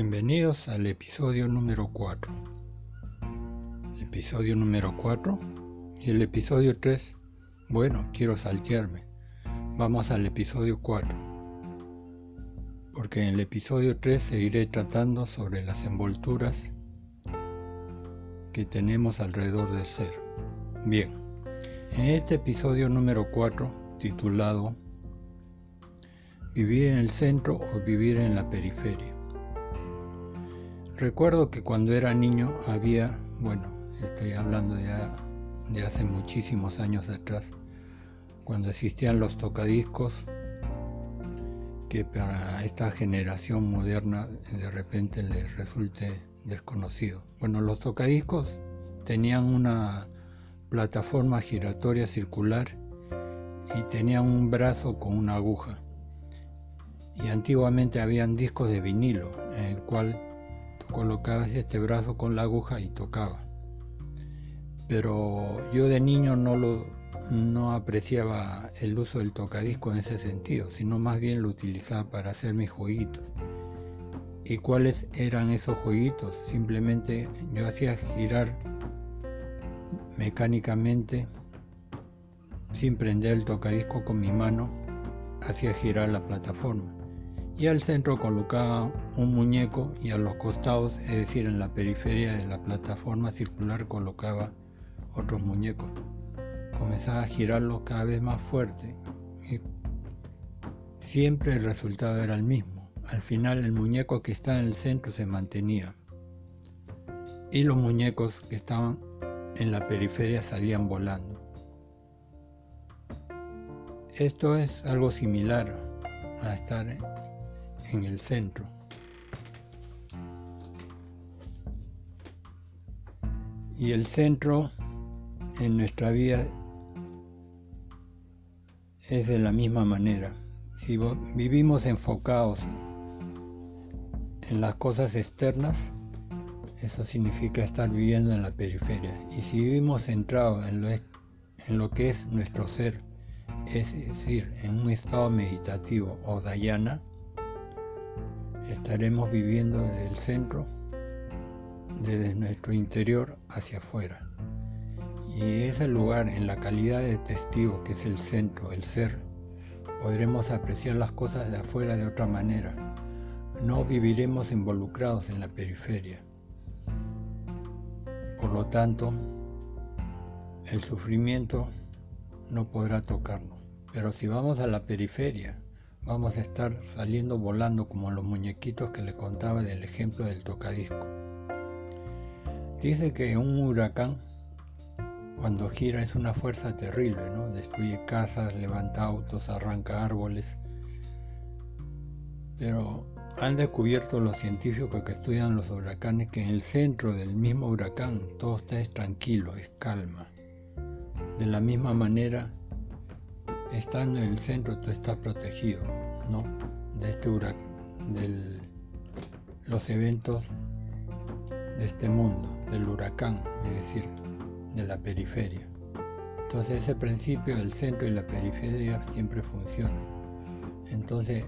Bienvenidos al episodio número 4. Episodio número 4 y el episodio 3. Bueno, quiero saltearme. Vamos al episodio 4. Porque en el episodio 3 seguiré tratando sobre las envolturas que tenemos alrededor del ser. Bien, en este episodio número 4, titulado Vivir en el centro o vivir en la periferia Recuerdo que cuando era niño había, bueno, estoy hablando ya de hace muchísimos años atrás, cuando existían los tocadiscos, que para esta generación moderna de repente les resulte desconocido. Bueno, los tocadiscos tenían una plataforma giratoria circular y tenían un brazo con una aguja. Y antiguamente habían discos de vinilo en el cual colocabas este brazo con la aguja y tocaba. Pero yo de niño no lo no apreciaba el uso del tocadisco en ese sentido, sino más bien lo utilizaba para hacer mis jueguitos. ¿Y cuáles eran esos jueguitos? Simplemente yo hacía girar mecánicamente, sin prender el tocadisco con mi mano, hacía girar la plataforma y al centro colocaba un muñeco y a los costados, es decir, en la periferia de la plataforma circular colocaba otros muñecos. Comenzaba a girarlo cada vez más fuerte y siempre el resultado era el mismo. Al final el muñeco que está en el centro se mantenía y los muñecos que estaban en la periferia salían volando. Esto es algo similar a estar en el centro. Y el centro en nuestra vida es de la misma manera. Si vivimos enfocados en las cosas externas, eso significa estar viviendo en la periferia. Y si vivimos centrados en lo, en lo que es nuestro ser, es decir, en un estado meditativo o dayana, estaremos viviendo desde el centro, desde nuestro interior hacia afuera. Y ese lugar, en la calidad de testigo que es el centro, el ser, podremos apreciar las cosas de afuera de otra manera. No viviremos involucrados en la periferia. Por lo tanto, el sufrimiento no podrá tocarnos. Pero si vamos a la periferia, vamos a estar saliendo volando como los muñequitos que le contaba del ejemplo del tocadisco. Dice que un huracán cuando gira es una fuerza terrible, ¿no? Destruye casas, levanta autos, arranca árboles. Pero han descubierto los científicos que estudian los huracanes que en el centro del mismo huracán todo está tranquilo, es calma. De la misma manera, estando en el centro tú estás protegido ¿no? de este huracán, de los eventos de este mundo, del huracán, es decir, de la periferia. Entonces ese principio del centro y la periferia siempre funciona. Entonces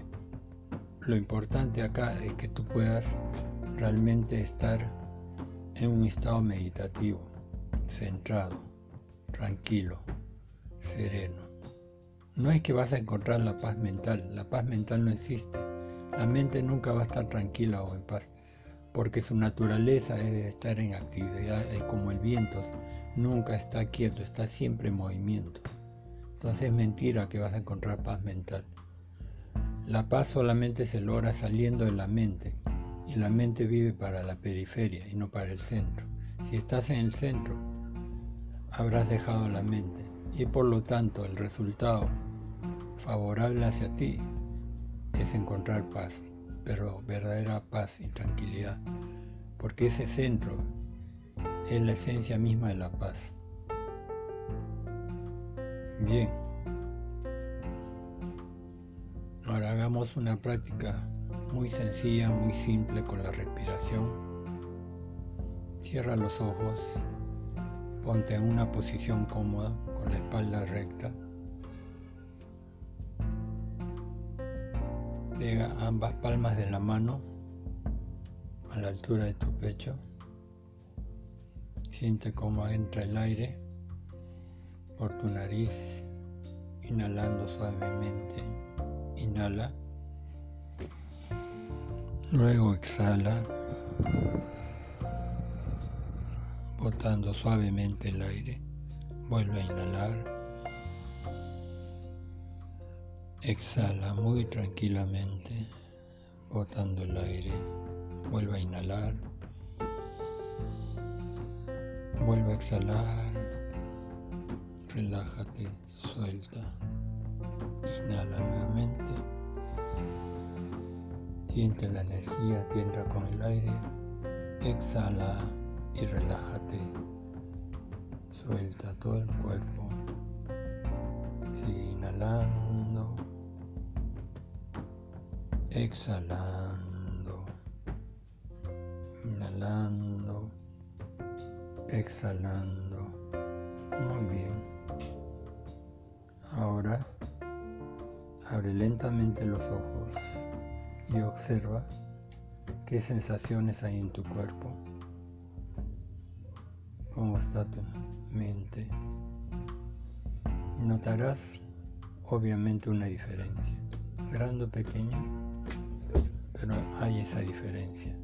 lo importante acá es que tú puedas realmente estar en un estado meditativo, centrado, tranquilo, sereno. No es que vas a encontrar la paz mental, la paz mental no existe. La mente nunca va a estar tranquila o en paz, porque su naturaleza es estar en actividad, como el viento, nunca está quieto, está siempre en movimiento. Entonces es mentira que vas a encontrar paz mental. La paz solamente se logra saliendo de la mente, y la mente vive para la periferia y no para el centro. Si estás en el centro, habrás dejado la mente y por lo tanto el resultado favorable hacia ti es encontrar paz, pero verdadera paz y tranquilidad, porque ese centro es la esencia misma de la paz. Bien, ahora hagamos una práctica muy sencilla, muy simple con la respiración. Cierra los ojos, ponte en una posición cómoda con la espalda recta. Pega ambas palmas de la mano la altura de tu pecho. Siente cómo entra el aire por tu nariz, inhalando suavemente. Inhala. Luego exhala, botando suavemente el aire. Vuelve a inhalar. Exhala muy tranquilamente, botando el aire. Vuelve a inhalar. Vuelve a exhalar. Relájate, suelta. Inhala nuevamente. Siente la energía que entra con el aire. Exhala y relájate. Suelta todo el cuerpo. Inhalando. Exhalando. Inhalando. Exhalando. Muy bien. Ahora abre lentamente los ojos y observa qué sensaciones hay en tu cuerpo, cómo está tu mente. Notarás obviamente una diferencia, grande o pequeña, pero hay esa diferencia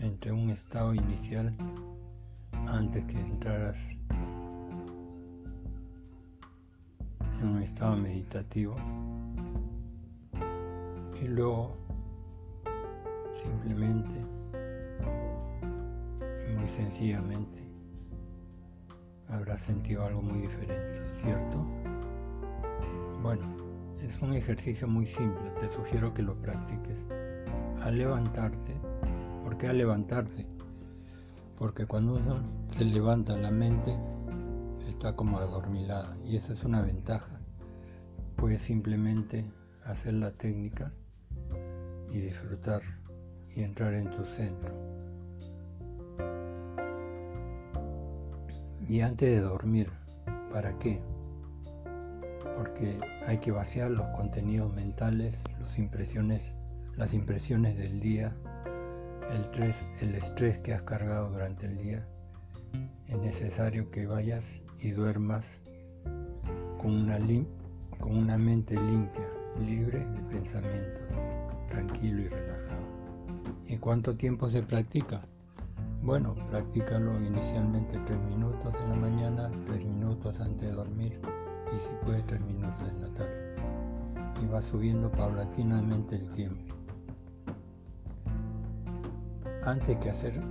entre un estado inicial antes que entraras en un estado meditativo y luego simplemente muy sencillamente habrás sentido algo muy diferente, ¿cierto? Bueno, es un ejercicio muy simple, te sugiero que lo practiques. Al levantarte, ¿por qué al levantarte? Porque cuando uno se levanta la mente, está como adormilada y esa es una ventaja. Puedes simplemente hacer la técnica y disfrutar y entrar en tu centro. Y antes de dormir, ¿para qué? Porque hay que vaciar los contenidos mentales, las impresiones, las impresiones del día, el estrés, que has cargado durante el día. Es necesario que vayas y duermas con una, con una mente limpia, libre de pensamientos, tranquilo y relajado. ¿Y cuánto tiempo se practica? Bueno, practícalo inicialmente tres minutos en la mañana, tres minutos antes de dormir y si puede tres minutos en la tarde. Y va subiendo paulatinamente el tiempo. Antes que hacer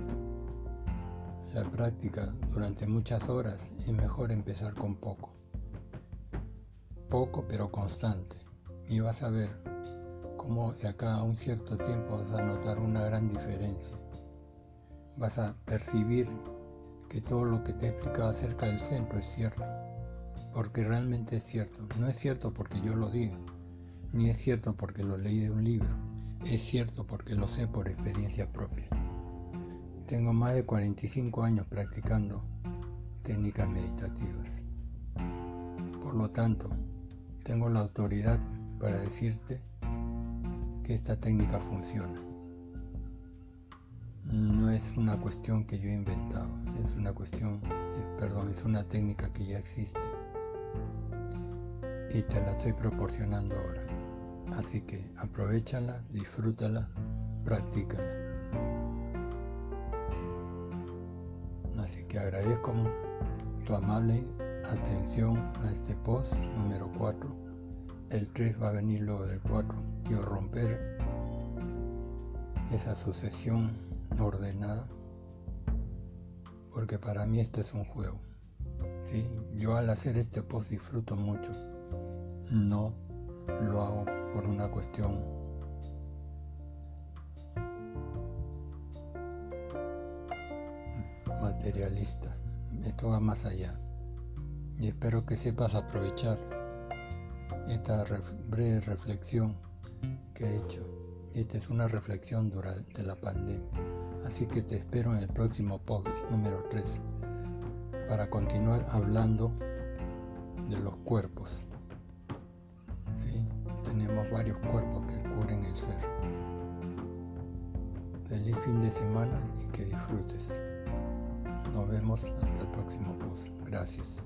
la práctica durante muchas horas es mejor empezar con poco. Poco pero constante. Y vas a ver cómo de acá a un cierto tiempo vas a notar una gran diferencia. Vas a percibir que todo lo que te he explicado acerca del centro es cierto. Porque realmente es cierto. No es cierto porque yo lo diga. Ni es cierto porque lo leí de un libro. Es cierto porque lo sé por experiencia propia. Tengo más de 45 años practicando técnicas meditativas. Por lo tanto, tengo la autoridad para decirte que esta técnica funciona. No es una cuestión que yo he inventado, es una cuestión, eh, perdón, es una técnica que ya existe y te la estoy proporcionando ahora. Así que aprovechala, disfrútala, practícala. que agradezco tu amable atención a este post número 4. El 3 va a venir luego del 4. Quiero romper esa sucesión ordenada porque para mí esto es un juego. ¿sí? Yo al hacer este post disfruto mucho. No lo hago por una cuestión materialista. Esto va más allá. Y espero que sepas aprovechar esta breve reflexión que he hecho. Esta es una reflexión durante la pandemia. Así que te espero en el próximo post número 3 para continuar hablando de los cuerpos. ¿Sí? Tenemos varios cuerpos que cubren el ser. Feliz Feliz fin de semana y que disfrutes. Nos vemos hasta el próximo post. Gracias.